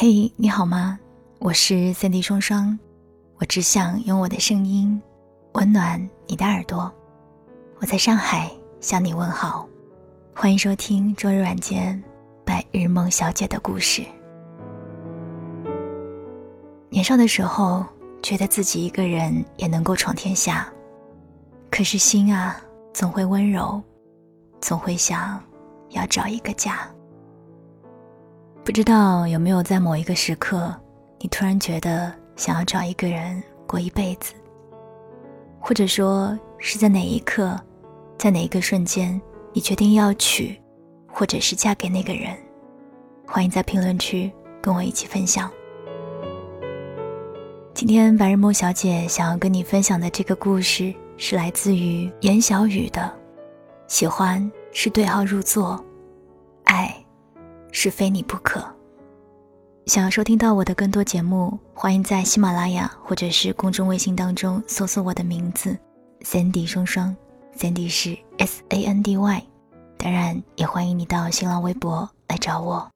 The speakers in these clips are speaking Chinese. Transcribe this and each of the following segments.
嘿，你好吗？我是三 D 双双，我只想用我的声音温暖你的耳朵。我在上海向你问好，欢迎收听周日晚间白日梦小姐的故事。年少的时候，觉得自己一个人也能够闯天下，可是心啊，总会温柔，总会想要找一个家。不知道有没有在某一个时刻，你突然觉得想要找一个人过一辈子，或者说是在哪一刻，在哪一个瞬间，你决定要娶，或者是嫁给那个人？欢迎在评论区跟我一起分享。今天白日梦小姐想要跟你分享的这个故事，是来自于严小雨的《喜欢是对号入座，爱》。是非你不可。想要收听到我的更多节目，欢迎在喜马拉雅或者是公众微信当中搜索我的名字 Sandy 双双，Sandy 是 S A N D Y。当然，也欢迎你到新浪微博来找我。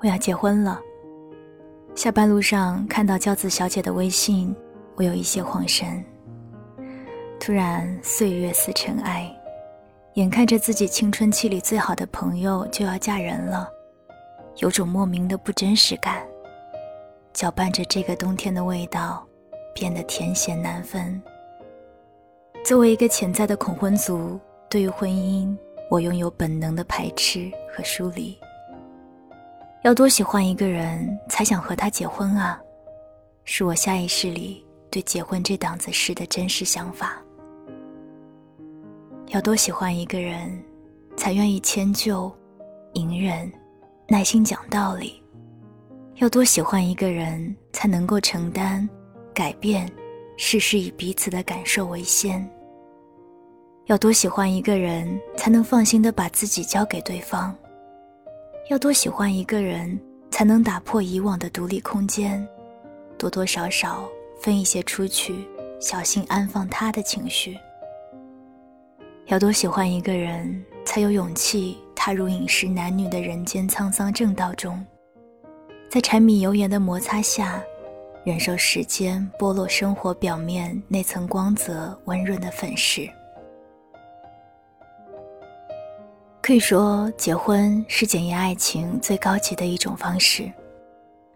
我要结婚了。下班路上看到娇子小姐的微信，我有一些恍神。突然，岁月似尘埃，眼看着自己青春期里最好的朋友就要嫁人了，有种莫名的不真实感，搅拌着这个冬天的味道，变得甜咸难分。作为一个潜在的恐婚族，对于婚姻，我拥有本能的排斥和疏离。要多喜欢一个人才想和他结婚啊？是我下意识里对结婚这档子事的真实想法。要多喜欢一个人，才愿意迁就、隐忍、耐心讲道理；要多喜欢一个人，才能够承担、改变，事事以彼此的感受为先；要多喜欢一个人，才能放心的把自己交给对方；要多喜欢一个人，才能打破以往的独立空间，多多少少分一些出去，小心安放他的情绪。要多喜欢一个人，才有勇气踏入饮食男女的人间沧桑正道中，在柴米油盐的摩擦下，忍受时间剥落生活表面那层光泽温润的粉饰。可以说，结婚是检验爱情最高级的一种方式。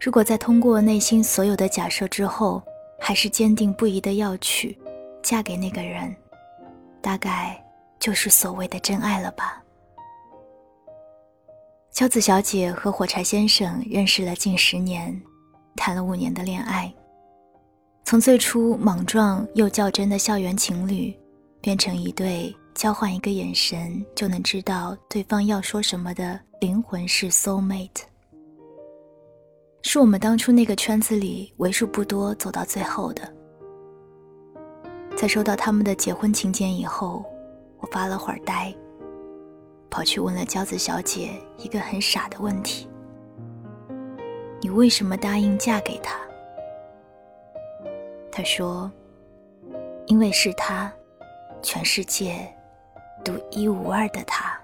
如果在通过内心所有的假设之后，还是坚定不移的要娶，嫁给那个人，大概。就是所谓的真爱了吧？娇子小姐和火柴先生认识了近十年，谈了五年的恋爱，从最初莽撞又较真的校园情侣，变成一对交换一个眼神就能知道对方要说什么的灵魂式 soul mate，是我们当初那个圈子里为数不多走到最后的。在收到他们的结婚请柬以后。我发了会儿呆，跑去问了娇子小姐一个很傻的问题：“你为什么答应嫁给他？”她说：“因为是他，全世界独一无二的他。”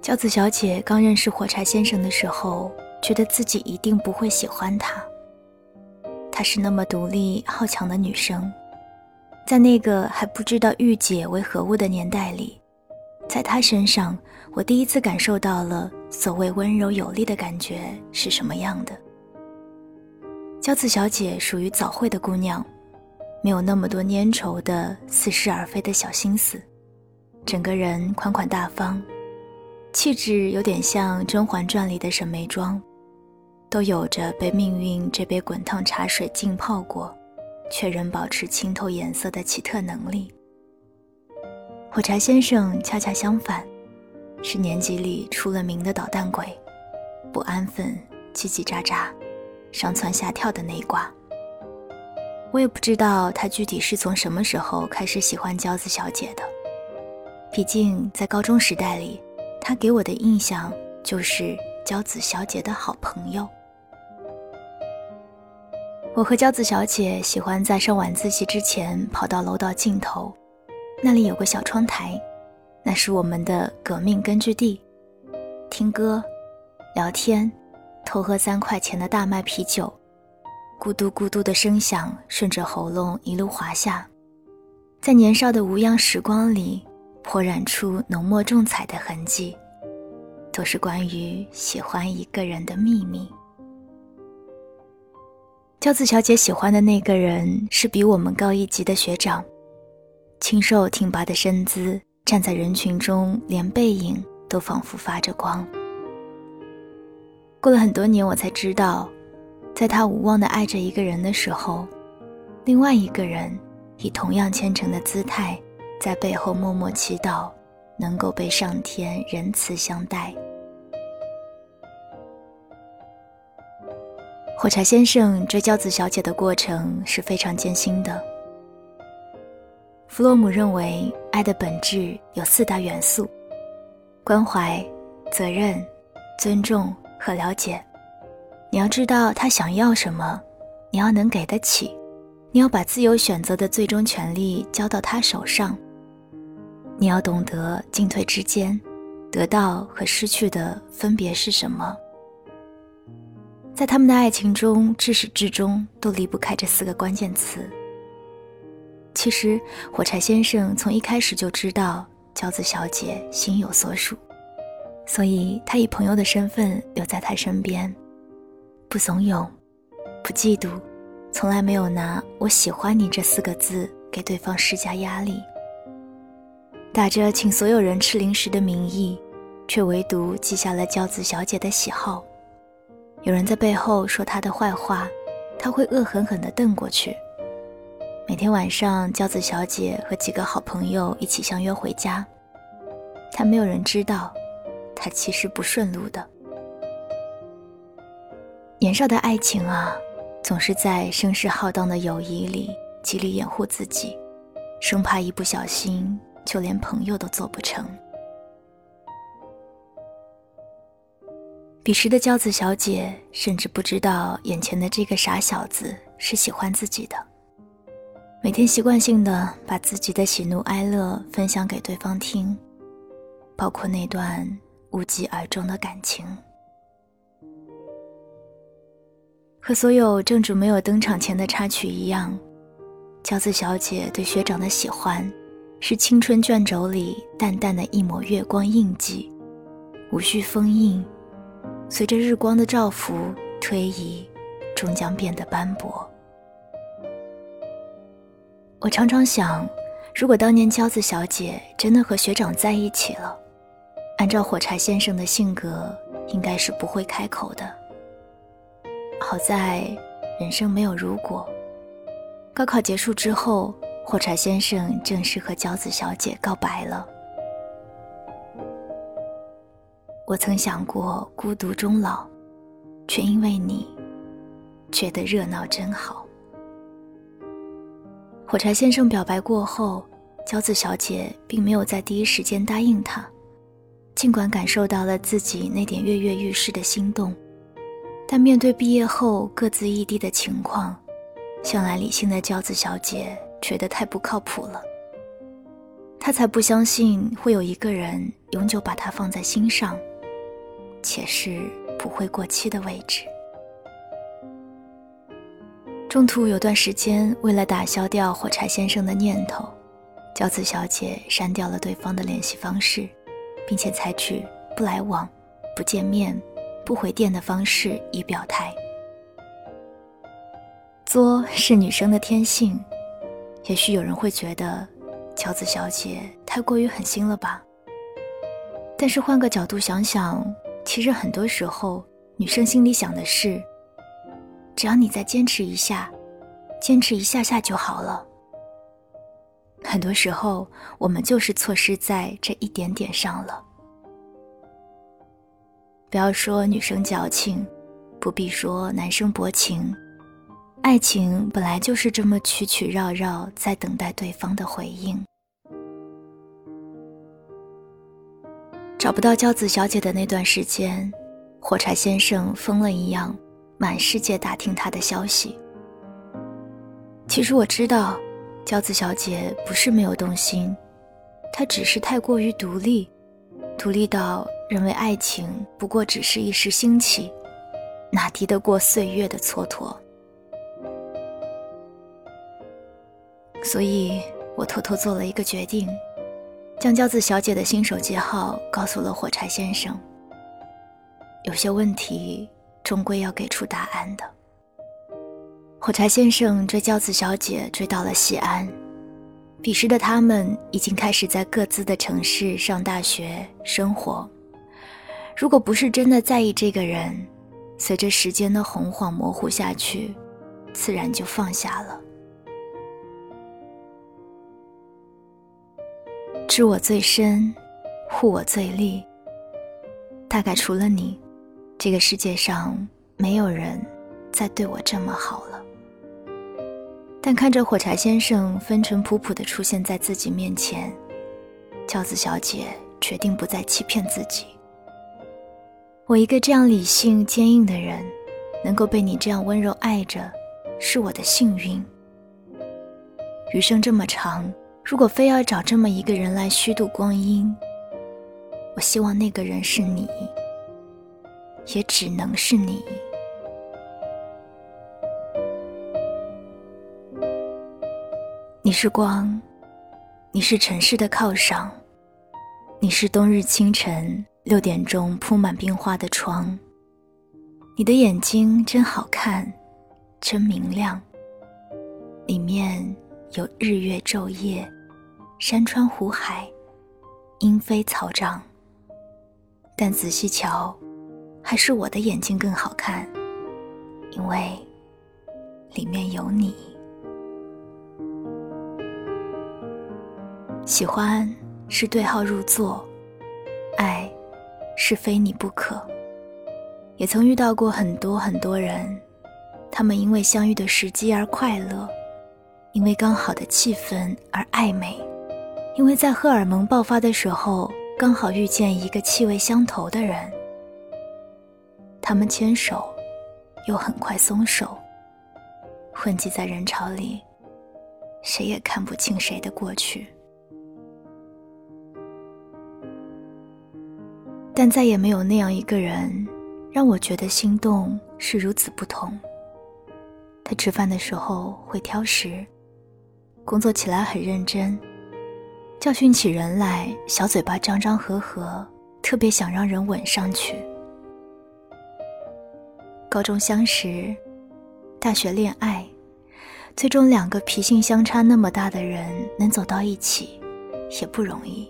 娇子小姐刚认识火柴先生的时候，觉得自己一定不会喜欢他。她是那么独立好强的女生。在那个还不知道御姐为何物的年代里，在她身上，我第一次感受到了所谓温柔有力的感觉是什么样的。娇子小姐属于早慧的姑娘，没有那么多粘稠的似是而非的小心思，整个人款款大方，气质有点像《甄嬛传》里的沈眉庄，都有着被命运这杯滚烫茶水浸泡过。却仍保持清透颜色的奇特能力。火柴先生恰恰相反，是年级里出了名的捣蛋鬼，不安分、叽叽喳喳、上蹿下跳的那一挂。我也不知道他具体是从什么时候开始喜欢娇子小姐的，毕竟在高中时代里，他给我的印象就是娇子小姐的好朋友。我和娇子小姐喜欢在上晚自习之前跑到楼道尽头，那里有个小窗台，那是我们的革命根据地。听歌、聊天、偷喝三块钱的大麦啤酒，咕嘟咕嘟的声响顺着喉咙一路滑下，在年少的无恙时光里，泼染出浓墨重彩的痕迹，都是关于喜欢一个人的秘密。娇子小姐喜欢的那个人是比我们高一级的学长。清瘦挺拔的身姿，站在人群中，连背影都仿佛发着光。过了很多年，我才知道，在他无望的爱着一个人的时候，另外一个人以同样虔诚的姿态，在背后默默祈祷，能够被上天仁慈相待。火柴先生追娇子小姐的过程是非常艰辛的。弗洛姆认为，爱的本质有四大元素：关怀、责任、尊重和了解。你要知道他想要什么，你要能给得起，你要把自由选择的最终权利交到他手上。你要懂得进退之间，得到和失去的分别是什么。在他们的爱情中，至始至终都离不开这四个关键词。其实，火柴先生从一开始就知道娇子小姐心有所属，所以他以朋友的身份留在她身边，不怂恿，不嫉妒，从来没有拿“我喜欢你”这四个字给对方施加压力。打着请所有人吃零食的名义，却唯独记下了娇子小姐的喜好。有人在背后说他的坏话，他会恶狠狠地瞪过去。每天晚上，娇子小姐和几个好朋友一起相约回家，但没有人知道，她其实不顺路的。年少的爱情啊，总是在声势浩荡的友谊里极力掩护自己，生怕一不小心就连朋友都做不成。彼时的娇子小姐甚至不知道眼前的这个傻小子是喜欢自己的。每天习惯性的把自己的喜怒哀乐分享给对方听，包括那段无疾而终的感情。和所有正主没有登场前的插曲一样，娇子小姐对学长的喜欢，是青春卷轴里淡淡的一抹月光印记，无需封印，随着日光的照拂推移，终将变得斑驳。我常常想，如果当年娇子小姐真的和学长在一起了，按照火柴先生的性格，应该是不会开口的。好在人生没有如果。高考结束之后，火柴先生正式和娇子小姐告白了。我曾想过孤独终老，却因为你，觉得热闹真好。火柴先生表白过后，娇子小姐并没有在第一时间答应他，尽管感受到了自己那点跃跃欲试的心动，但面对毕业后各自异地的情况，向来理性的娇子小姐觉得太不靠谱了。她才不相信会有一个人永久把她放在心上，且是不会过期的位置。中途有段时间，为了打消掉火柴先生的念头，娇子小姐删掉了对方的联系方式，并且采取不来往、不见面、不回电的方式以表态。作是女生的天性，也许有人会觉得娇子小姐太过于狠心了吧？但是换个角度想想，其实很多时候，女生心里想的是。只要你再坚持一下，坚持一下下就好了。很多时候，我们就是错失在这一点点上了。不要说女生矫情，不必说男生薄情，爱情本来就是这么曲曲绕绕，在等待对方的回应。找不到娇子小姐的那段时间，火柴先生疯了一样。满世界打听她的消息。其实我知道，娇子小姐不是没有动心，她只是太过于独立，独立到认为爱情不过只是一时兴起，哪敌得过岁月的蹉跎？所以我偷偷做了一个决定，将娇子小姐的新手机号告诉了火柴先生。有些问题终归要给出答案的。火柴先生追娇子小姐追到了西安，彼时的他们已经开始在各自的城市上大学生活。如果不是真的在意这个人，随着时间的洪晃模糊下去，自然就放下了。知我最深，护我最利。大概除了你。这个世界上没有人再对我这么好了。但看着火柴先生风尘仆仆地出现在自己面前，娇子小姐决定不再欺骗自己。我一个这样理性坚硬的人，能够被你这样温柔爱着，是我的幸运。余生这么长，如果非要找这么一个人来虚度光阴，我希望那个人是你。也只能是你。你是光，你是城市的靠赏，你是冬日清晨六点钟铺满冰花的窗。你的眼睛真好看，真明亮，里面有日月昼夜，山川湖海，莺飞草长。但仔细瞧。还是我的眼睛更好看，因为里面有你。喜欢是对号入座，爱是非你不可。也曾遇到过很多很多人，他们因为相遇的时机而快乐，因为刚好的气氛而暧昧，因为在荷尔蒙爆发的时候刚好遇见一个气味相投的人。他们牵手，又很快松手，混迹在人潮里，谁也看不清谁的过去。但再也没有那样一个人，让我觉得心动是如此不同。他吃饭的时候会挑食，工作起来很认真，教训起人来小嘴巴张张合合，特别想让人吻上去。高中相识，大学恋爱，最终两个脾性相差那么大的人能走到一起，也不容易。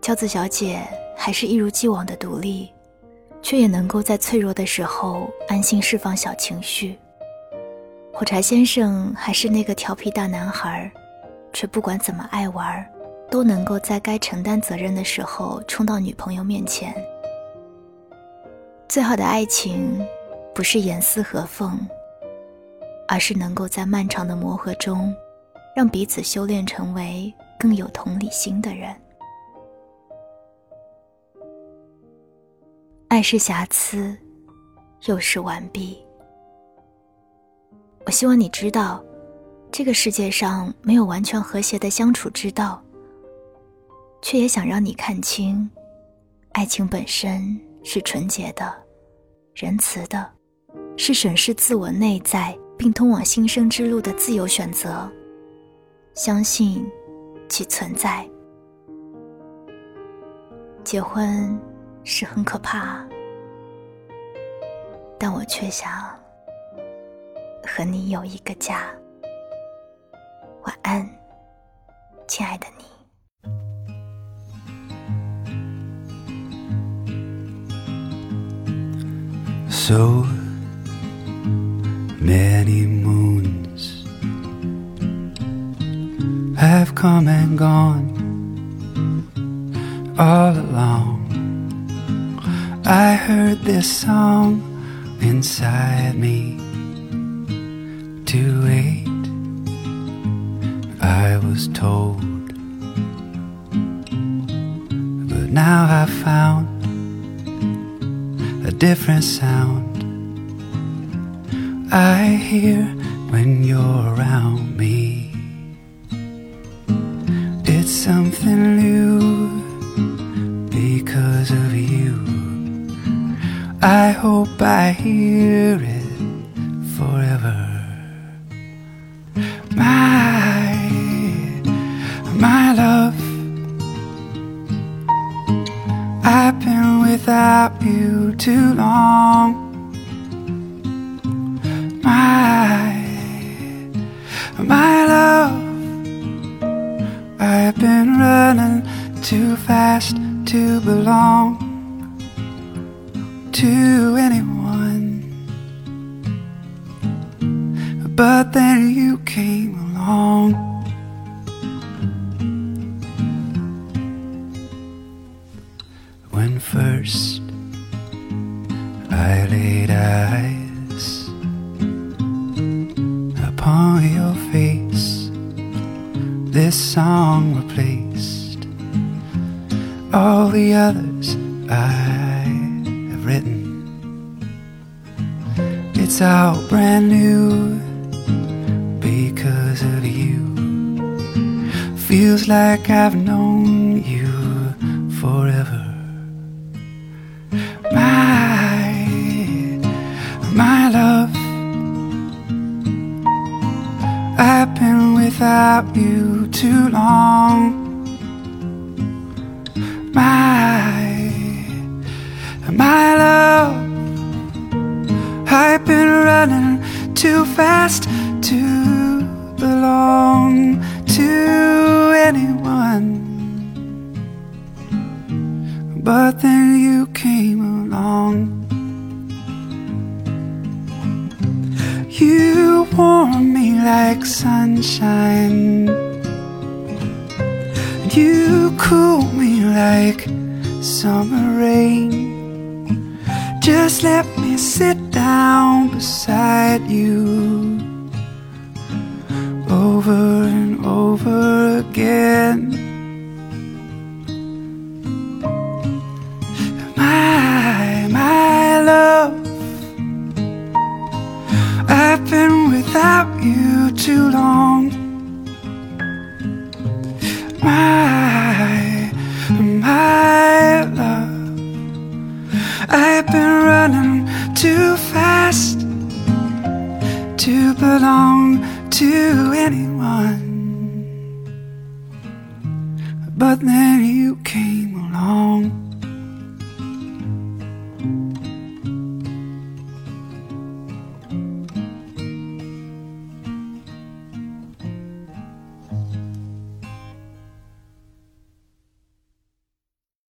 娇子小姐还是一如既往的独立，却也能够在脆弱的时候安心释放小情绪。火柴先生还是那个调皮大男孩，却不管怎么爱玩都能够在该承担责任的时候冲到女朋友面前。最好的爱情，不是严丝合缝，而是能够在漫长的磨合中，让彼此修炼成为更有同理心的人。爱是瑕疵，又是完毕。我希望你知道，这个世界上没有完全和谐的相处之道。却也想让你看清，爱情本身是纯洁的、仁慈的，是审视自我内在并通往新生之路的自由选择。相信其存在。结婚是很可怕，但我却想和你有一个家。晚安，亲爱的你。so many moons have come and gone all along. I heard this song inside me to wait. I was told, but now I found a different sound. I hear when you're around me. I hope I hear it forever. My, my love. I've been without you too long. My, my love. I've been running too fast to belong to anyone. But then you came along. When first I laid eyes upon your face, this song replaced all the others I It's all brand new because of you. Feels like I've known you forever. My, my love. I've been without you too long. My, my love. Running too fast to belong to anyone. But then you came along. You warm me like sunshine. You cool me like summer rain. Just let me sit down beside you over and over again. My, my love. I've been without you too long.